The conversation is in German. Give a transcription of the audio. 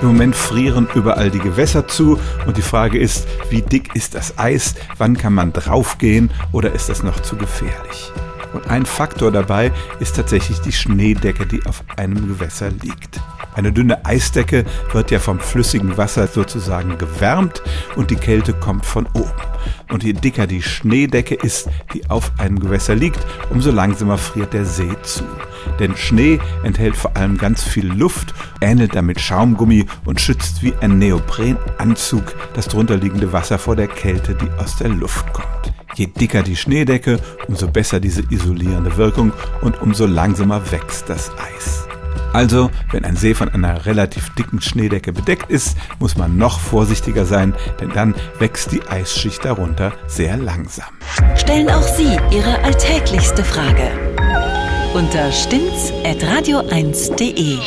Im Moment frieren überall die Gewässer zu und die Frage ist, wie dick ist das Eis? Wann kann man draufgehen oder ist das noch zu gefährlich? Und ein Faktor dabei ist tatsächlich die Schneedecke, die auf einem Gewässer liegt. Eine dünne Eisdecke wird ja vom flüssigen Wasser sozusagen gewärmt und die Kälte kommt von oben. Und je dicker die Schneedecke ist, die auf einem Gewässer liegt, umso langsamer friert der See zu. Denn Schnee enthält vor allem ganz viel Luft, ähnelt damit Schaumgummi und schützt wie ein Neoprenanzug das drunterliegende Wasser vor der Kälte, die aus der Luft kommt. Je dicker die Schneedecke, umso besser diese isolierende Wirkung und umso langsamer wächst das Eis. Also, wenn ein See von einer relativ dicken Schneedecke bedeckt ist, muss man noch vorsichtiger sein, denn dann wächst die Eisschicht darunter sehr langsam. Stellen auch Sie Ihre alltäglichste Frage unter stimmtz.radio1.de.